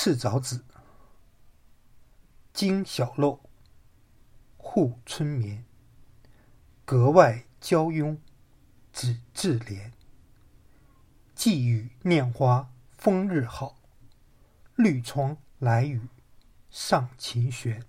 赤枣子，金小漏，护春眠。格外娇慵，指自怜。寄语念花风日好，绿窗来雨上琴弦。